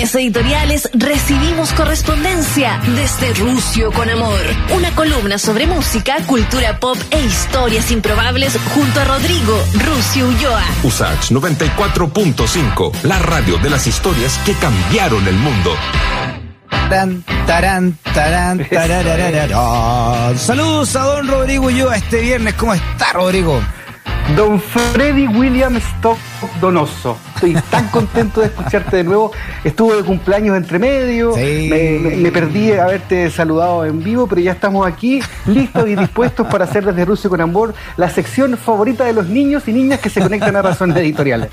Editoriales recibimos correspondencia desde Rusio con Amor. Una columna sobre música, cultura pop e historias improbables junto a Rodrigo Rusio Ulloa. Usach 94.5, la radio de las historias que cambiaron el mundo. Tarán, tarán, tarán, tarararararán. Saludos a don Rodrigo Ulloa este viernes. ¿Cómo está, Rodrigo? Don Freddy William Stock Donoso. Estoy tan contento de escucharte de nuevo. Estuve de cumpleaños entre medio. Sí. Me, me- me perdí haberte saludado en vivo, pero ya estamos aquí, listos y dispuestos para hacer desde Rusia con Amor la sección favorita de los niños y niñas que se conectan a razones editoriales.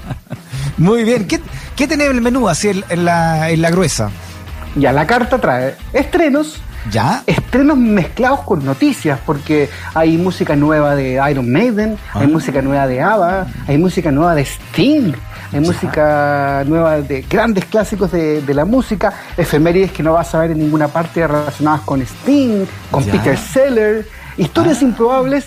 Muy bien. ¿Qué, qué tenés en el menú así en, en la, en la gruesa? Ya, la carta trae estrenos, ¿Ya? estrenos mezclados con noticias, porque hay música nueva de Iron Maiden, hay Ah. música nueva de ABBA, hay música nueva de Sting, hay música nueva de grandes clásicos de, de la música, efemérides que no vas a ver en ninguna parte relacionadas con Sting, con Ya. Peter Seller, historias Ah. improbables.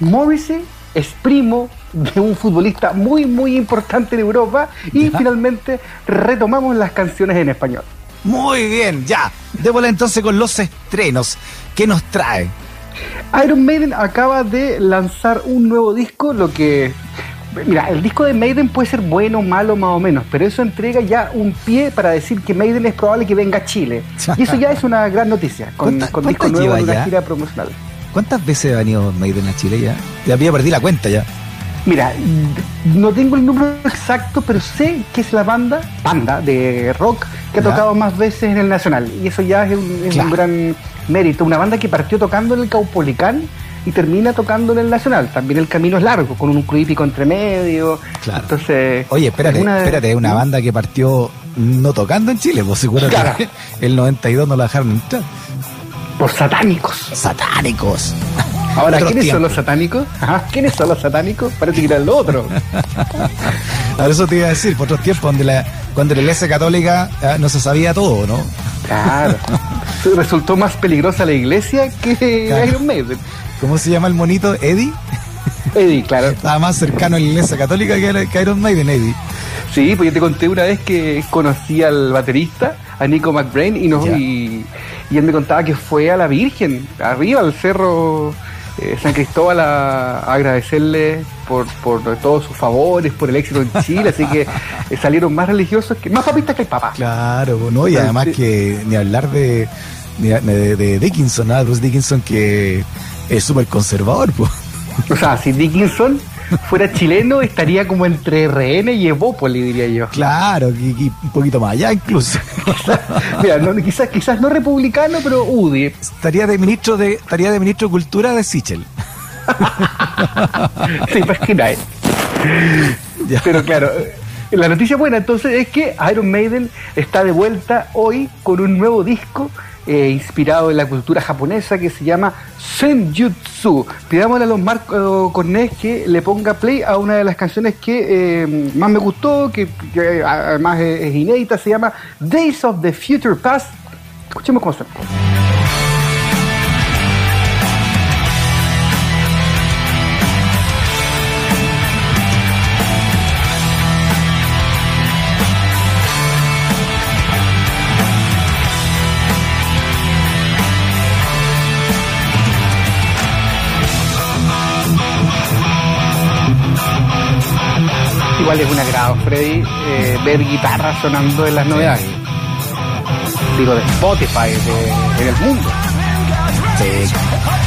Morrissey es primo de un futbolista muy, muy importante en Europa y Ya. finalmente retomamos las canciones en español. Muy bien, ya. Démosle entonces con los estrenos. ¿Qué nos trae? Iron Maiden acaba de lanzar un nuevo disco, lo que... Mira, el disco de Maiden puede ser bueno, malo, más o menos, pero eso entrega ya un pie para decir que Maiden es probable que venga a Chile. Y eso ya es una gran noticia, con, ¿Cuánta- con disco nuevo en una gira promocional. ¿Cuántas veces ha venido Maiden a Chile ya? Ya había perdí la cuenta ya. Mira, no tengo el número exacto, pero sé que es la banda, banda de rock, que ha Ya. tocado más veces en el Nacional. Y eso ya es un, es Claro. un gran mérito. Una banda que partió tocando en el Caupolicán y termina tocando en el Nacional. También el camino es largo, con un club hípico entre medio. Claro. Entonces, Oye, espérate, espérate, una banda que partió no tocando en Chile, pues seguro Claro. que el 92 no la dejaron entrar. Por satánicos. Satánicos. Ahora, ¿quiénes son los satánicos? Ajá, ¿Quiénes son los satánicos? Parece que eran los otros. Ahora eso te iba a decir, por otros tiempos, donde la, cuando la iglesia católica ah, no se sabía todo, ¿no? Claro. Resultó más peligrosa la iglesia que Claro. Iron Maiden. ¿Cómo se llama el monito? Eddie. Eddie, claro. Estaba más cercano a la iglesia católica que, Iron Maiden, Eddie. Sí, pues yo te conté una vez que conocí al baterista, a Nico McBrain, y, nos, y él me contaba que fue a la Virgen, arriba al cerro eh, San Cristóbal, a, a agradecerle por, por todos sus favores, por el éxito en Chile, así que eh, salieron más religiosos, que más papistas que el Papa. Claro, pues, ¿no? Y además que ni hablar de, de, de- Dickinson, ¿no? Bruce Dickinson que es súper conservador, pues. O sea, si Dickinson fuera chileno, estaría como entre RN y Evópoli, diría yo. Claro, y, y un poquito más allá incluso. Mira, no, quizás, quizás no republicano, pero UDI. estaría de ministro de estaría de ministro de cultura de Sichel. ¿Te imaginas? Ya. Pero claro, la noticia buena entonces es que Iron Maiden está de vuelta hoy con un nuevo disco eh, inspirado en la cultura japonesa que se llama Senjutsu. Pidámosle a los Marcos Cornés que le ponga play a una de las canciones que eh, más me gustó, que, que además es, es inédita, se llama Days of the Future Past. Escuchemos cómo suena. Igual es un agrado, Freddy, eh, ver guitarras sonando en las novedades. Digo, de Spotify, de, en el mundo. Sí.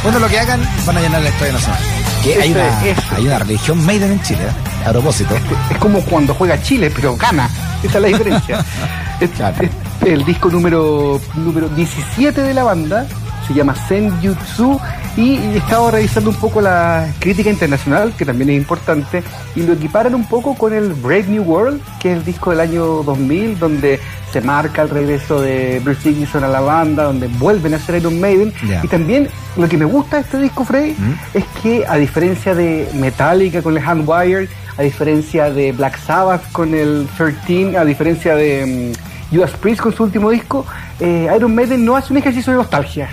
Bueno, lo que hagan van a llenar el Estadio Nacional. Que hay una, es, hay una religión Maiden en Chile, ¿eh? a propósito. Es como cuando juega Chile, pero gana. Esa es la diferencia. Es- Claro. es el disco número, número 17 de la banda se llama Senjutsu y he estado revisando un poco la crítica internacional, que también es importante, y lo equiparan un poco con el Brave New World, que es el disco del año 2000, donde se marca el regreso de Bruce Dickinson a la banda, donde vuelven a ser Iron Maiden. Y también lo que me gusta de este disco, Freddy, ¿Mm? es que a diferencia de Metallica con el Handwire, a diferencia de Black Sabbath con el 13, a diferencia de mm, Judas Priest con su último disco, eh, Iron Maiden no hace un ejercicio de nostalgia.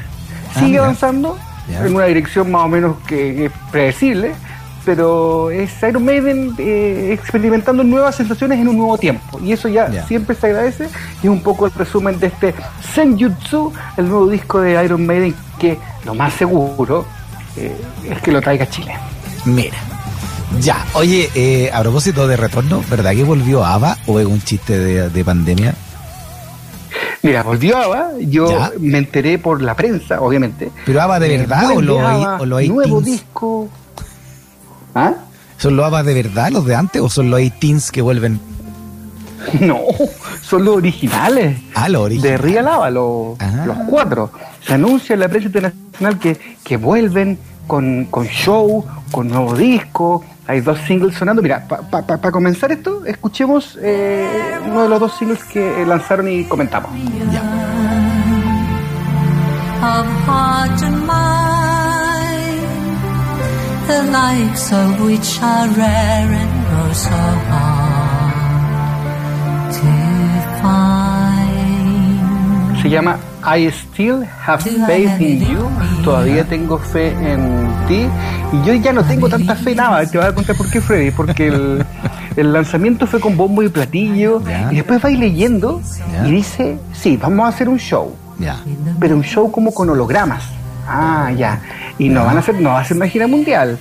Ah, Sigue avanzando en una dirección más o menos que es predecible, pero es Iron Maiden eh, experimentando nuevas sensaciones en un nuevo tiempo. Y eso ya siempre se agradece. Y es un poco el resumen de este Senjutsu, el nuevo disco de Iron Maiden, que lo más seguro eh, es que lo traiga a Chile. Mira. Ya, oye, eh, a propósito de retorno, ¿verdad que volvió ABBA o es un chiste de, de pandemia? Mira, volvió ABBA, yo Ya. me enteré por la prensa, obviamente. ¿Pero ABBA de verdad o lo hay, ABBA, o lo hay Nuevo teens? disco. ¿Ah? ¿Son los ABBA de verdad, los de antes, o son los 18 que vuelven? No, son los originales. Ah, los de originales. Real Ava, los, Ah. los cuatro. Se anuncia en la prensa internacional que, que vuelven con, con show, con nuevo disco. Hay dos singles sonando. Mira, para comenzar esto, escuchemos eh, uno de los dos singles que eh, lanzaron y comentamos. of heart and mind, the likes of which are rare and so hard to find. Se llama I Still Have Faith in You. Todavía tengo fe en ti. Y yo ya no tengo tanta fe en nada. Te voy a contar por qué, Freddy. Porque el, el lanzamiento fue con bombo y platillo. Y después vais leyendo y dice: Sí, vamos a hacer un show. Pero un show como con hologramas. Ah, ya. Y no van a hacer, no va a ser una gira mundial.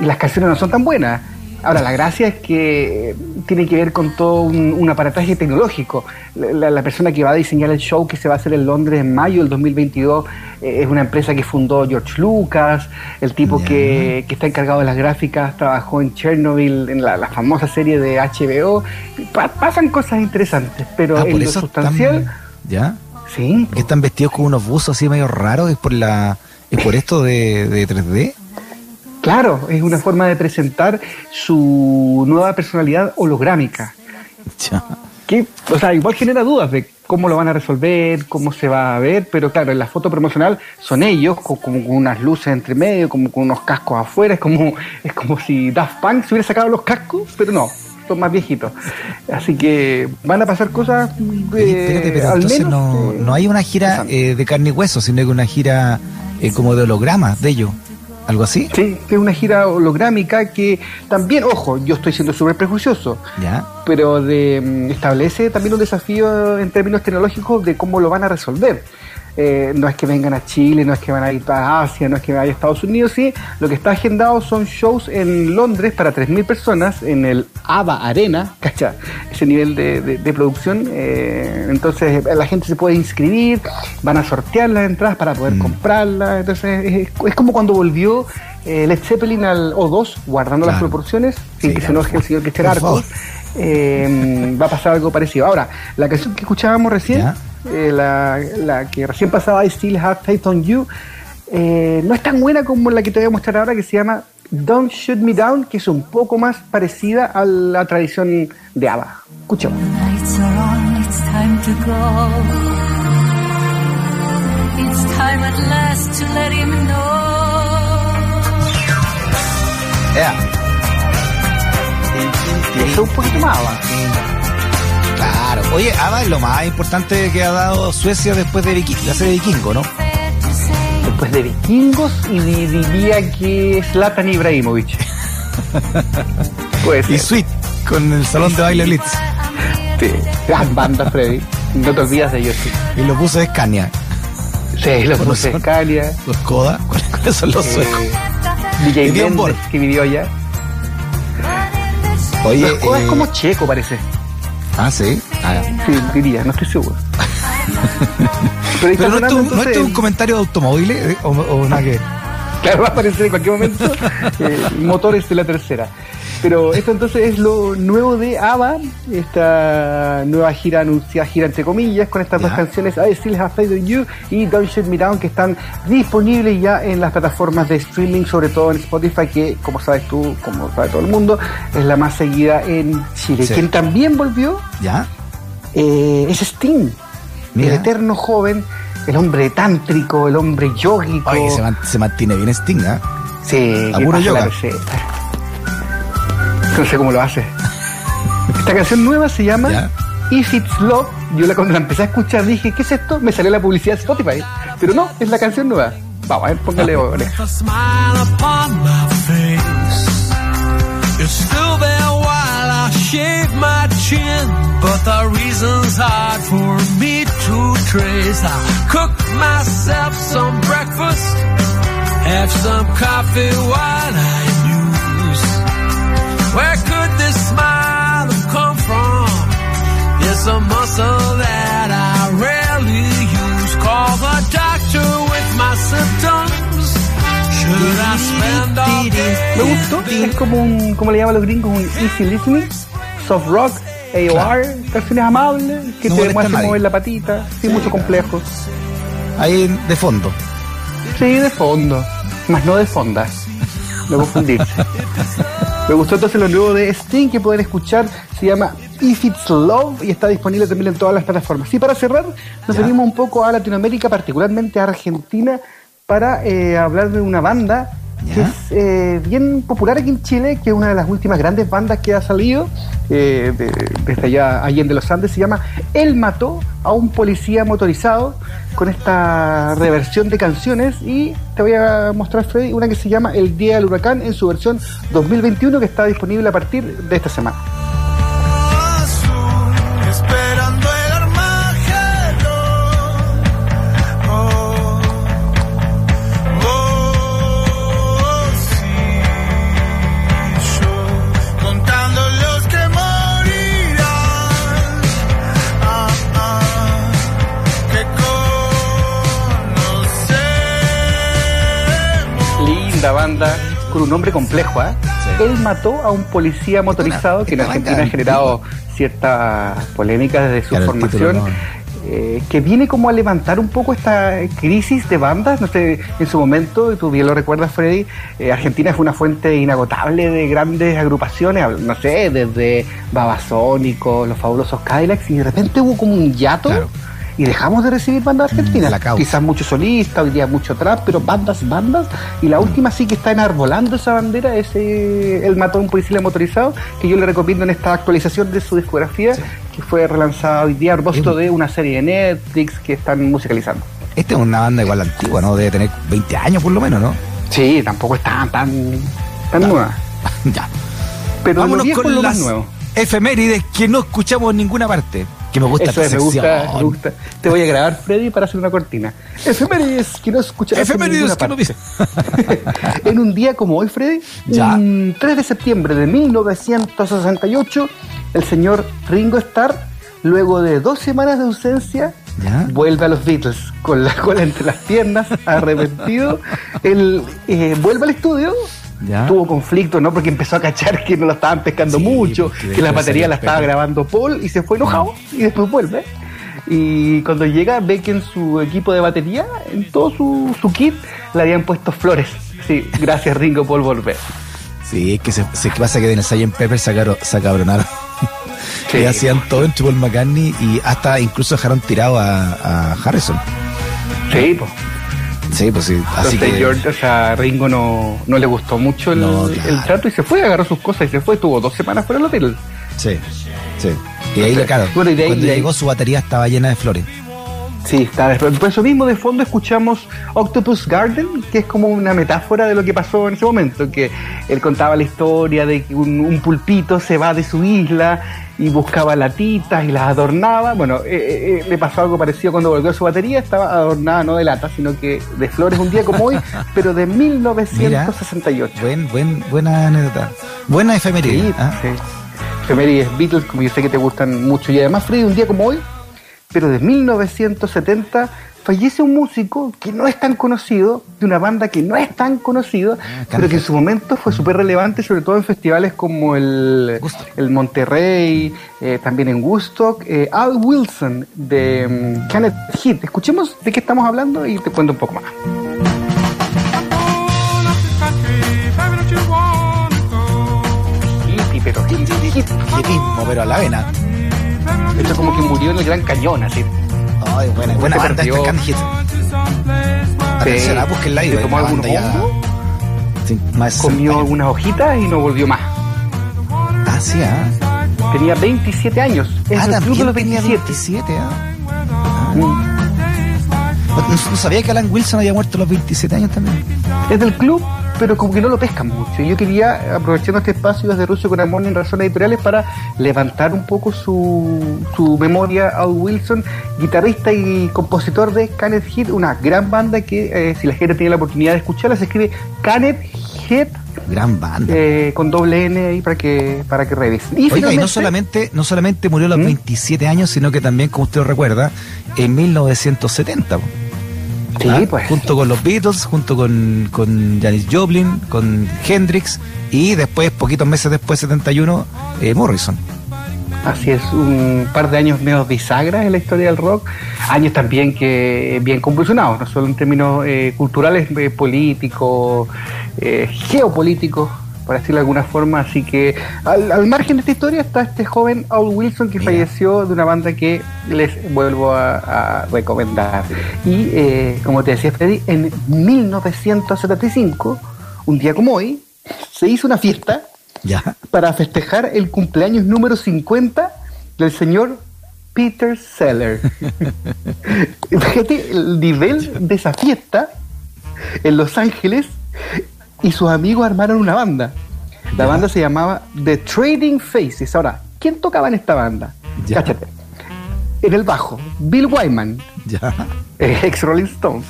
Y las canciones no son tan buenas. Ahora, la gracia es que tiene que ver con todo un, un aparataje tecnológico. La, la- la persona que va a diseñar el show que se va a hacer en Londres en mayo del 2022 eh, es una empresa que fundó George Lucas. El tipo que, que está encargado de las gráficas trabajó en Chernobyl, en la, la famosa serie de HBO. Pa- pasan cosas interesantes, pero Ah, en lo sustancial, ¿Ya? sí. Que están vestidos con unos buzos así medio raros, es por la es por esto de, de 3D. Claro, es una forma de presentar su nueva personalidad holográmica. Ya. Que, o sea, igual genera dudas de cómo lo van a resolver, cómo se va a ver, pero claro, en la foto promocional son ellos, co- como con unas luces entre medio, como con unos cascos afuera, es como, es como si Daft Punk se hubiera sacado los cascos, pero no, son más viejitos. Así que van a pasar cosas eh, espérate, pero al entonces menos, no, eh, no hay una gira eh, de carne y hueso, sino que una gira eh, como de hologramas de ellos. ¿Algo así? Sí, que es una gira holográmica que también, ojo, yo estoy siendo súper prejuicioso, Ya. pero de, mm, establece también un desafío en términos tecnológicos de cómo lo van a resolver. Eh, no es que vengan a Chile, no es que van a ir a Asia, no es que vayan a Estados Unidos, sí. Lo que está agendado son shows en Londres para 3.000 personas en el ABA Arena, ¿cacha? Ese nivel de, de- de producción. eh, entonces eh, la gente se puede inscribir, van a sortear las entradas para poder comprarlas. Entonces es, es como cuando volvió eh, Led Zeppelin al O2, guardando las proporciones, sin Sí, que se enoje el señor Por Arcos. Eh, va a pasar algo parecido. Ahora, la canción que escuchábamos recién, la, la que recién pasaba, I Still Have Faith on You, eh, no es tan buena como la que te voy a mostrar ahora, que se llama Don't Shoot Me Down, que es un poco más parecida a la tradición de ABBA. Escuchemos. Lights are on, it's time to go. It's time at last to let him know. Ya. Eso es un poquito más. Claro. Oye, ABBA es lo más importante que ha dado Suecia después de Viki- la serie Vikingo, ¿no? Después de Vikingos y di- diría que Zlatan Ibrahimovic. Pues Y Sweet, con el salón de baile Blitz. Sí, gran banda, Freddy. No te olvidas de ellos, sí. Y los buses de Scania. Sí, los ¿Cuáles puse son? Scalia. Los Koda. ¿Cuáles son los suecos? Eh, DJ Bjorn Borg. Mendes, que vivió allá. Oye, Los Koda eh, es como checo, parece. Ah, sí. Ah. Sí, diría, no estoy seguro. Pero, no es, tu, no entonces, es tu un comentario de automóviles eh, o, o nada que? Claro, va a aparecer en cualquier momento eh, motores de la tercera. Pero esto entonces es lo nuevo de ABBA, esta nueva gira anunciada, gira entre comillas, con estas Ya. dos canciones, I Still Have Faith in You y Don't Shut Me Down, que están disponibles ya en las plataformas de streaming, sobre todo en Spotify, que como sabes tú, como sabe todo el mundo, es la más seguida en Chile. Sí. Quien también volvió ¿Ya? eh, es Sting, Mira. el eterno joven, el hombre tántrico, el hombre yógico. Oye, se, man- se mantiene bien Sting, ¿ah? Sí, A que puro pasa la yoga. receta. No sé cómo lo hace. Esta canción nueva se llama Ya. If It's Love. Yo la, cuando la empecé a escuchar dije, ¿qué es esto? Me salió la publicidad de Spotify. Pero no, es la canción nueva. Vamos, a ver, póngale oreja. shave my chin, but the reason's hard for me to trace. I cook myself some breakfast, have some coffee while I. Where could this smile have come from? It's a muscle that I rarely use. Call the doctor with my symptoms. Should I spend all day? Me gustó, es como un, como le llaman los gringos, un easy listening, soft rock, AOR, canciones amables, que No te demuestran mover la patita, sin mucho complejo. Ahí de fondo. Sí, de fondo, más no de fonda, no confundirse. Me gustó entonces lo nuevo de Sting que pueden escuchar, se llama If It's Love y está disponible también en todas las plataformas. Y para cerrar, nos venimos un poco a Latinoamérica, particularmente a Argentina, para eh, hablar de una banda que es eh, bien popular aquí en Chile, que es una de las últimas grandes bandas que ha salido eh, de- desde allá, Allende los Andes, se llama Él mató a un policía motorizado con esta reversión de canciones y te voy a mostrar, Freddy, una que se llama El Día del Huracán en su versión 2021 que está disponible a partir de esta semana. Con un nombre complejo. Sí. Él mató a un policía motorizado que en Argentina ha generado ciertas polémicas desde su Claro, formación. título, ¿no? eh, que viene como a levantar un poco esta crisis de bandas, no sé, en su momento, y tú bien lo recuerdas Freddy, eh, Argentina fue una fuente inagotable de grandes agrupaciones, no sé, desde Babasónicos, los fabulosos Cadillacs, y de repente hubo como un Claro. Y dejamos de recibir bandas argentinas. Mm, la causa. Quizás mucho solista, hoy día mucho trap, pero bandas, bandas. Y la última sí que está enarbolando esa bandera, es El mató a un policía motorizado, que yo le recomiendo en esta actualización de su discografía, que fue relanzada hoy día a propósito de una serie de Netflix que están musicalizando. Esta es una banda igual antigua, ¿no? Debe tener 20 años por lo menos, ¿no? Sí, tampoco está tan, tan nueva. ya. Pero lo Vámonos es con lo más las nuevo. efemérides que no escuchamos en ninguna parte. Que me gusta Eso es, me gusta, me gusta. Te voy a grabar, Freddy, para hacer una cortina. Efemérides que no escucharás en Efemérides que no dice. en un día como hoy, Freddy, Ya. un 3 de septiembre de 1968, el señor Ringo Starr, luego de dos semanas de ausencia, Ya. vuelve a los Beatles con la cola entre las piernas, arrepentido. Él eh, vuelve al estudio. Ya. Tuvo conflicto, ¿no? Porque empezó a cachar que no lo estaban pescando Sí, mucho, que la batería la estaba grabando Paul y se fue enojado y después vuelve. Y cuando llega ve que en su equipo de batería, en todo su, su kit, le habían puesto flores. Sí, gracias Ringo por volver. Sí, es que se, se pasa que en el Sgt. Pepper sacaron, se acabronaron. Sí. Y hacían todo entre Paul McCartney y hasta incluso dejaron tirado a, a Harrison. Sí, pues. Sí, pues sí. Así Entonces, que. George, o sea, a Ringo no, no le gustó mucho el, No, claro. el trato y se fue, agarró sus cosas y se fue. Estuvo dos semanas fuera del hotel. Sí, sí. Y ahí, claro, Bueno, y de ahí- cuando de ahí- llegó su batería estaba llena de flores. Sí, está. después- Por eso mismo, de fondo escuchamos Octopus Garden, que es como una metáfora de lo que pasó en ese momento, que él contaba la historia de que un, un pulpito se va de su isla y buscaba latitas y las adornaba. Bueno, eh, eh, eh, le pasó algo parecido cuando volvió a su batería, estaba adornada no de latas, sino que de flores un día como hoy, pero de 1968. Buen, buen, buena anécdota. Buena efeméride. Sí, sí. Efemérides Beatles, como yo sé que te gustan mucho. Y además, Freddy, un día como hoy, pero de 1970, fallece un músico que no es tan conocido, de una banda que no es tan conocida, pero que en su momento fue súper relevante, sobre todo en festivales como el, Woodstock. el Monterrey, eh, también en Woodstock. eh, Al Wilson, de mm, Kenneth Heat. Escuchemos de qué estamos hablando y te cuento un poco más. Hippie, pero hippie, hippie. Pero a la vena. Esto es como que murió en el Gran Cañón, así. Ay, buena, buena Se banda esta Can Hit. Atención, ah, búsquenla ahí. Se tomó ya. hongos, Sí, más de 60 comió algunas hojitas y no volvió más. Ah, sí, ah. Tenía 27 años. Es Ah, de también los tenía 27. 27, ah. Mm. No, no sabía que Alan Wilson había muerto a los 27 años también. Es del club pero como que no lo pescan mucho. Y yo quería, aprovechando este espacio desde Rusia con Amor en Razones Editoriales, para levantar un poco su, su memoria a Wilson, guitarrista y compositor de Canet Heat, una gran banda que, eh, si la gente tiene la oportunidad de escucharla, se escribe Canet Heat Gran banda. eh, con doble N ahí para que, para que revisen. Y Oiga, y no solamente, no solamente murió a los ¿Mm? 27 años, sino que también, como usted lo recuerda, en 1970. Sí, ¿Ah? pues. Junto con los Beatles, junto con, con Janis Joplin, con Hendrix y después, poquitos meses después, 71, eh, Morrison. Así es, un par de años medio bisagras en la historia del rock, años también que eh, bien convulsionados, no solo en términos eh, culturales, eh, políticos, eh, geopolíticos, por decirlo de alguna forma. Así que al, al margen de esta historia está este joven Al Wilson que Mira. falleció de una banda que les vuelvo a, a recomendar. Y eh, como te decía Freddy, en 1975, un día como hoy, se hizo una fiesta Ya. para festejar el cumpleaños número 50 del señor Peter Seller. Fíjate el nivel de esa fiesta en Los Ángeles y sus amigos armaron una banda. La Ya. banda se llamaba The Trading Faces. Ahora, ¿quién tocaba en esta banda? Ya. Cáchate. En el bajo, Bill Wyman, Ya. eh, ex Rolling Stones.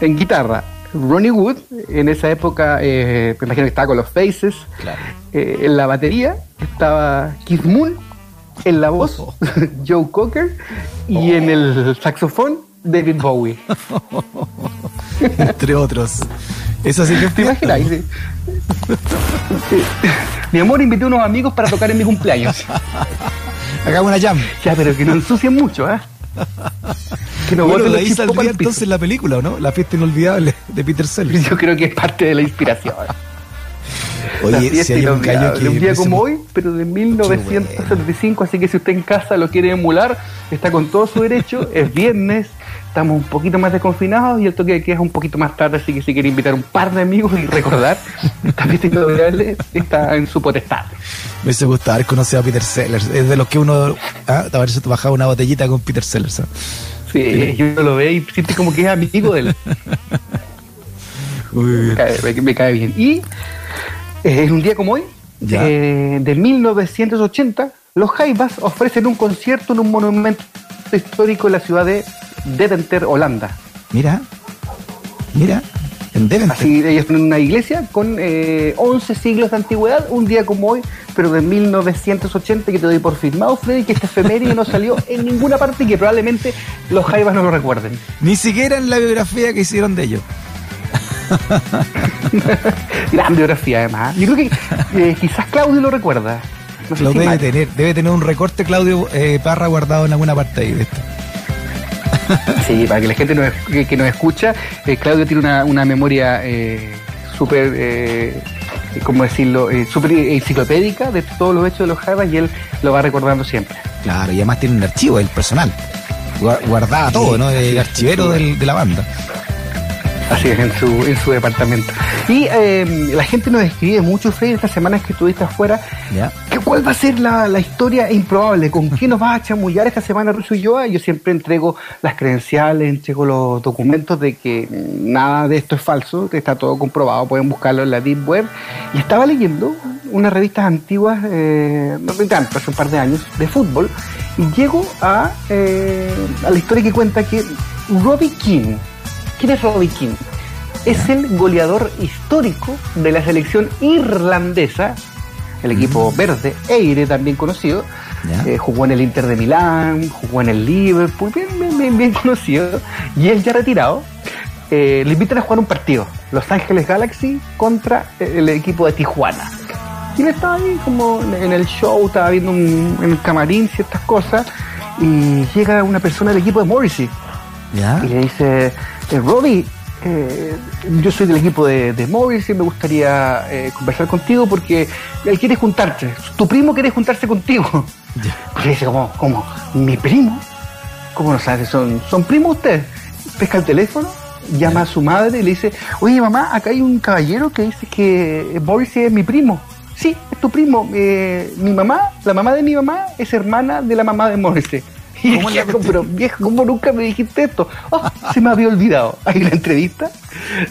En guitarra, Ronnie Wood, en esa época, eh, me imagino que estaba con los Faces. Claro. Eh, en la batería estaba Keith Moon, en la voz Joe Cocker y en el saxofón David Bowie. Entre otros. Eso sí que es ¿Te imaginas? Sí. Mi amor, invité a unos amigos para tocar en mi cumpleaños. Hagamos una jam. Ya, pero que no ensucien mucho, ¿ah? Que no Bueno, de ahí saldría entonces la película, ¿o ¿no? La fiesta inolvidable de Peter Sellers. Yo creo que es parte de la inspiración. Oye, si hay un que... día como hoy, pero de 1975, así que si usted en casa lo quiere emular, está con todo su derecho, es viernes, estamos un poquito más desconfinados y el toque de queda es un poquito más tarde, así que si quiere invitar un par de amigos y recordar, esta fiesta inolvidable está en su potestad. Me gustado haber conocido a Peter Sellers. Es de los que uno... Ah, a ver si te bajaba una botellita con Peter Sellers. ¿ah? Sí, yo uno lo ve y siente como que es amigo de él. Muy bien. me cae, me- me cae bien. Y eh, en un día como hoy, eh, de 1980, los Jaivas ofrecen un concierto en un monumento histórico en la ciudad de Deventer, Holanda. Mira, mira, en Deventer. Así ellos tienen una iglesia con eh, 11 siglos de antigüedad, un día como hoy, pero de 1980, que te doy por firmado, Freddy, que este efeméride no salió en ninguna parte y que probablemente los Jaivas no lo recuerden. Ni siquiera en la biografía que hicieron de ellos. Gran biografía, además. Yo creo que eh, quizás Claudio lo recuerda. No sé Lo si debe mal. tener, debe tener un recorte Claudio eh, Parra guardado en alguna parte ahí de esto. Sí, para que la gente nos, que, que nos escucha, eh, Claudio tiene una, una memoria eh, súper, eh, ¿cómo decirlo?, eh, súper enciclopédica de todos los hechos de los Jaivas y él lo va recordando siempre. Claro, y además tiene un archivo, el personal. Gua- Guardaba todo, ¿no? El archivero del- de la banda. Así es, en su, en su departamento. Y eh, la gente nos escribe mucho, Freddy, estas semanas que estuviste afuera, ¿Ya? ¿Cuál va a ser la, la historia improbable? ¿Con qué nos vas a chamullar esta semana, Russo y yo? Yo siempre entrego las credenciales, entrego los documentos de que nada de esto es falso, que está todo comprobado, pueden buscarlo en la Deep Web. Y estaba leyendo unas revistas antiguas, eh, no tanto, hace un par de años, de fútbol, y llego a, eh, a la historia que cuenta que Robbie King, ¿quién es Robbie King? Es el goleador histórico de la selección irlandesa, el equipo verde, Eire también conocido. Eh, jugó en el Inter de Milán, jugó en el Liverpool, bien, bien, bien, bien conocido. Y él ya retirado, eh, le invitan a jugar un partido, Los Ángeles Galaxy contra eh, el equipo de Tijuana. Y él estaba ahí como en el show, estaba viendo un- en el camarín ciertas cosas, y llega una persona del equipo de Morrissey y le dice, eh, Robbie, eh, yo soy del equipo de, de Morris y me gustaría eh, conversar contigo porque él quiere juntarse, tu primo quiere juntarse contigo. Le dice, ¿cómo? ¿Cómo? ¿Mi primo? ¿Cómo no sabes? ¿Son, son primos ustedes? Pesca el teléfono, llama a su madre y le dice, oye mamá, acá hay un caballero que dice que Morris es mi primo. Sí, es tu primo. Eh, mi mamá, la mamá de mi mamá, es hermana de la mamá de Morrissey. ¿Cómo pero viejo, ¿cómo nunca me dijiste esto? Ah, se me había olvidado. Hay una entrevista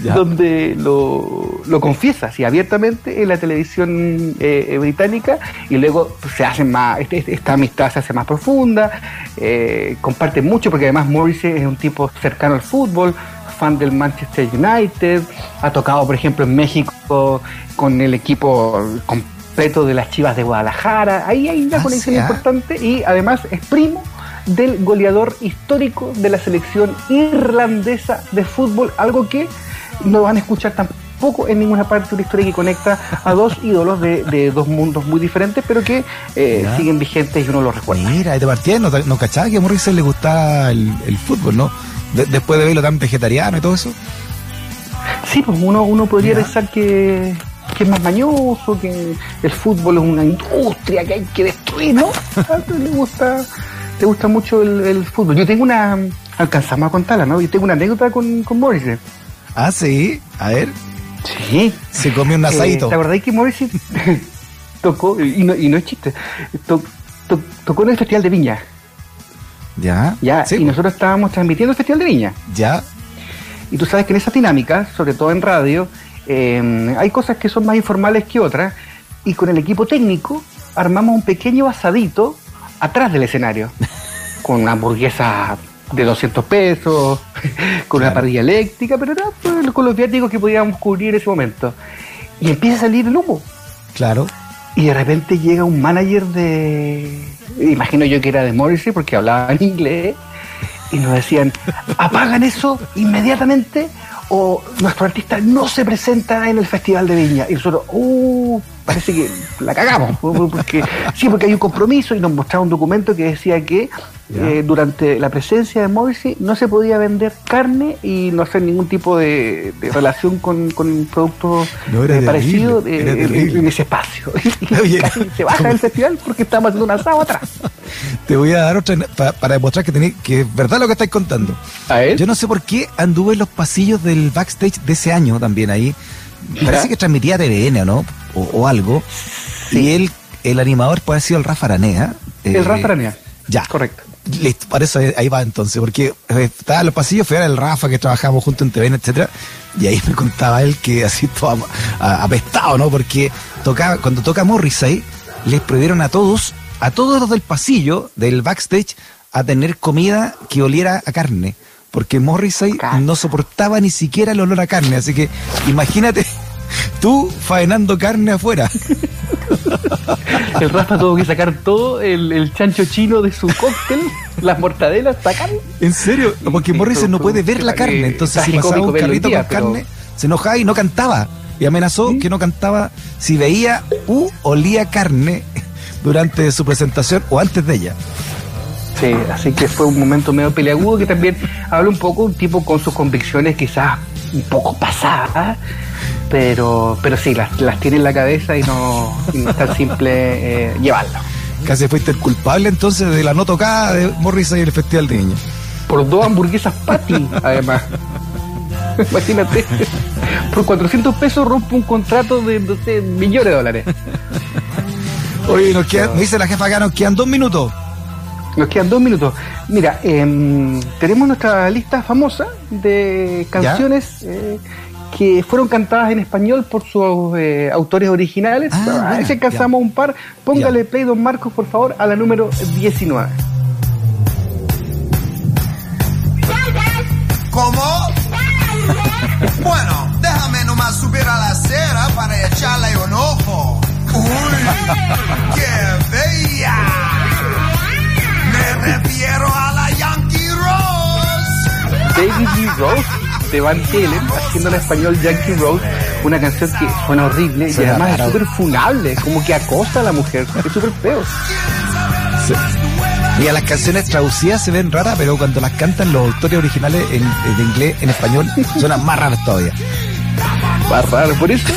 Ya. donde lo, lo confiesa así abiertamente en la televisión eh, eh, británica y luego se hace más, este- este- esta amistad se hace más profunda, eh, comparte mucho porque además Morrissey es un tipo cercano al fútbol, fan del Manchester United, ha tocado por ejemplo en México con el equipo completo de las Chivas de Guadalajara, ahí hay una Ah, conexión ah. importante y además es primo del goleador histórico de la selección irlandesa de fútbol, algo que no van a escuchar tampoco en ninguna parte de una historia que conecta a dos ídolos de, de dos mundos muy diferentes, pero que eh, siguen vigentes y uno los recuerda. Mira, de partida no, no cachaba que a Morrison le gustaba el, el fútbol, ¿no? De- después de verlo tan vegetariano y todo eso. Sí, pues uno, uno podría pensar que, que es más mañoso, que el fútbol es una industria que hay que destruir, ¿no? A le gusta, le gusta mucho el, el fútbol. Yo tengo una, alcanzamos a contarla, ¿no? Yo tengo una anécdota con, con Morrissey. Ah, sí. A ver, Sí. se comió un asadito. Eh, ¿Te acordás que Morrissey tocó, y no, y no es chiste, to- to- tocó en el Festival de Viña? ya. Ya, Sí, y pues, nosotros estábamos transmitiendo el Festival de Viña. Ya. Y tú sabes que en esa dinámica, sobre todo en radio, eh, hay cosas que son más informales que otras. Y con el equipo técnico armamos un pequeño asadito atrás del escenario. con una hamburguesa de 200 pesos, con una parrilla eléctrica, pero era pues, con los viáticos que podíamos cubrir en ese momento. Y empieza a salir el humo. Claro. Y de repente llega un manager de. Imagino yo que era de Morrissey porque hablaba en inglés. Y nos decían: apagan eso inmediatamente o nuestro artista no se presenta en el Festival de Viña. Y nosotros, uh, parece que la cagamos. Sí, porque hay un compromiso y nos mostraba un documento que decía que eh, durante la presencia de Morrissey no se podía vender carne y no hacer ningún tipo de, de relación con, con productos No, eh, parecidos eh, en- ese espacio. Y Oye, casi se baja del festival porque estamos haciendo un asado atrás. Te voy a dar otra pa- para demostrar que, tenés, que es verdad lo que estáis contando. A ver. Yo no sé por qué anduve en los pasillos del backstage de ese año también ahí. Parece ¿Ya? que transmitía TVN o no, o, o algo. Y él, el animador puede haber sido el Rafa Aranea. El eh, Rafa Aranea. Ya. Correcto. Listo, para eso ahí va entonces, porque eh, estaba en los pasillos, fue el Rafa que trabajamos juntos en TVN, etcétera, y ahí me contaba él que así todo apestado, ¿no? Porque tocaba, cuando toca Morrissey, les prohibieron a todos, a todos los del pasillo, del backstage, a tener comida que oliera a carne. Porque Morrissey no soportaba ni siquiera el olor a carne. Así que imagínate tú faenando carne afuera. El Rafa tuvo que sacar todo el, el chancho chino de su cóctel, las mortadelas, sacar. ¿En serio? Porque Sí, Morrissey fue- no puede ver la carne. Entonces, si pasaba un carrito día, con pero- carne, se enojaba y no cantaba. Y amenazó que no cantaba si veía u olía carne durante su presentación o antes de ella. Sí, así que fue un momento medio peleagudo que también habla un poco un tipo con sus convicciones quizás un poco pasadas, pero, pero sí, las, las tiene en la cabeza y no, y no es tan simple eh, llevarlo. Casi fuiste el culpable entonces de la no tocada de Morrissey en el Festival de Viña. Por dos hamburguesas patty, además. Imagínate. Por 400 pesos rompe un contrato de, no sé, millones de dólares. Oye, nos queda- me dice la jefa acá, nos quedan dos minutos. Nos quedan dos minutos. Mira, em, tenemos nuestra lista famosa de canciones eh, que fueron cantadas en español por sus eh, autores originales. Ah, a si alcanzamos ya. un par. Póngale Ya. play, don Marcos, por favor, a la número 19. ¿Cómo? Bueno, déjame nomás subir a la acera para echarle un ojo. ¡Uy! ¡Qué bella! Me refiero a la Yankee Rose. David Lee Rose de Van Halen haciendo en español Yankee Rose, una canción que suena horrible y además raro. es súper funable, como que acosa a la mujer, es súper feo. Mira, las canciones traducidas se ven raras, pero cuando las cantan los autores originales en, en inglés, en español, suenan más raras todavía. Va raro. Por eso,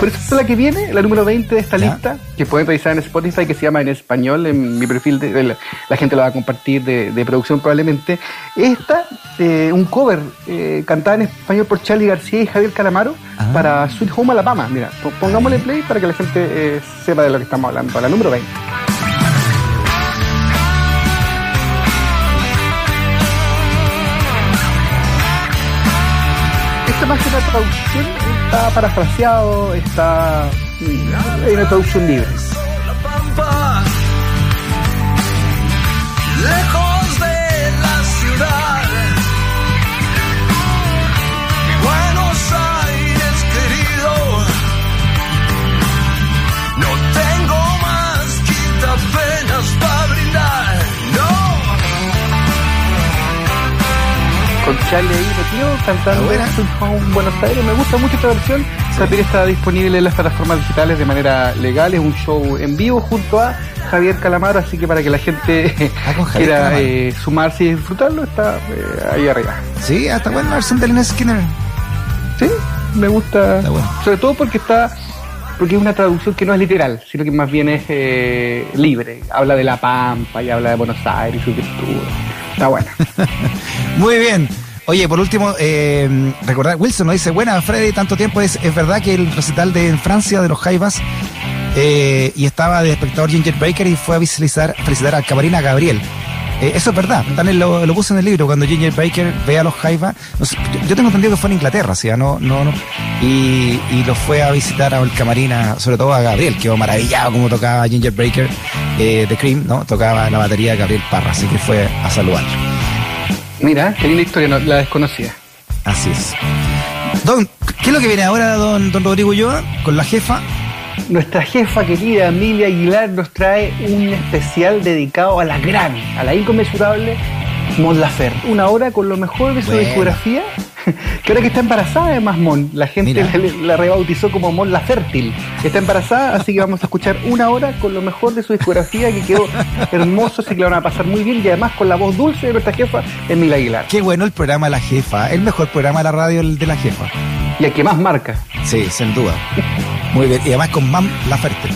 por eso es la que viene, la número 20 de esta lista, que pueden revisar en Spotify, que se llama en español, en mi perfil, de, la, gente la va a compartir de, producción probablemente. Esta, eh, un cover eh, cantada en español por Charlie García y Javier Calamaro ah. para Sweet Home Alabama. Mira, pongámosle ah. play para que la gente eh, sepa de lo que estamos hablando, la número 20. Esta más que una traducción está parafraseado, está. mm, Hay una traducción libre. Con Charlie ahí metido cantando Home Buenos Aires. Me gusta mucho esta versión. También está disponible en las plataformas digitales de manera legal. Es un show en vivo junto a Javier Calamaro. Así que para que la gente Ah, quiera eh, sumarse y disfrutarlo, está eh, ahí arriba. Sí, hasta buena la versión de Skinner. Sí, me gusta. Está bueno. Sobre todo porque está. Porque es una traducción que no es literal, sino que más bien es eh, libre. Habla de la Pampa y habla de Buenos Aires y sus virtudes. Está buena. Muy bien. Oye, por último, eh, recordar, Wilson nos dice, buena Freddy, tanto tiempo, es, es verdad que el recital de en Francia de los Jaivas eh, y estaba de espectador Ginger Baker y fue a visitar, felicitar a Camarina Gabriel. Eh, eso es verdad, también lo, lo puse en el libro, cuando Ginger Baker ve a los Jaivas, no sé, yo, yo tengo entendido que fue en Inglaterra, ¿sí? no, no, no, y, y lo fue a visitar a el Camarina, sobre todo a Gabriel, quedó maravillado como tocaba Ginger Baker eh, de Cream, ¿no? Tocaba la batería de Gabriel Parra, así que fue a saludarlo. Mira, qué linda historia, no, la desconocía. Así es. Don, ¿qué es lo que viene ahora, don, don Rodrigo Ulloa? Con la jefa. Nuestra jefa querida Emilia Aguilar nos trae un especial dedicado a la gran, a la inconmensurable Mon Laferte. Una hora con lo mejor de su Bueno. discografía. Que ahora que está embarazada además Mon, la gente la, la rebautizó como Mon la Fértil. Está embarazada, así que vamos a escuchar una hora con lo mejor de su discografía que quedó hermoso, así que la van a pasar muy bien y además con la voz dulce de nuestra jefa Emilia Aguilar. Qué bueno el programa La Jefa. El mejor programa de la radio de La Jefa. Y el que más marca. Sí, sin duda. Muy bien. Y además con Mam Laferte.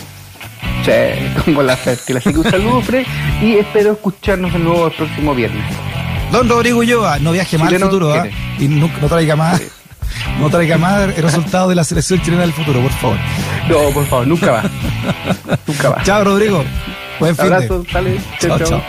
Sí, como la Fértil. Así que un saludo, Fred, y espero escucharnos de nuevo el próximo viernes. Don Rodrigo Ulloa, no viaje más al futuro, ¿ah? quiere. Y no, no traiga más. No traiga más el resultado de la selección chilena del futuro, por favor. No, por favor, nunca va. nunca va. Chao, Rodrigo. Buen fin de. Abrazo. Chao, chao.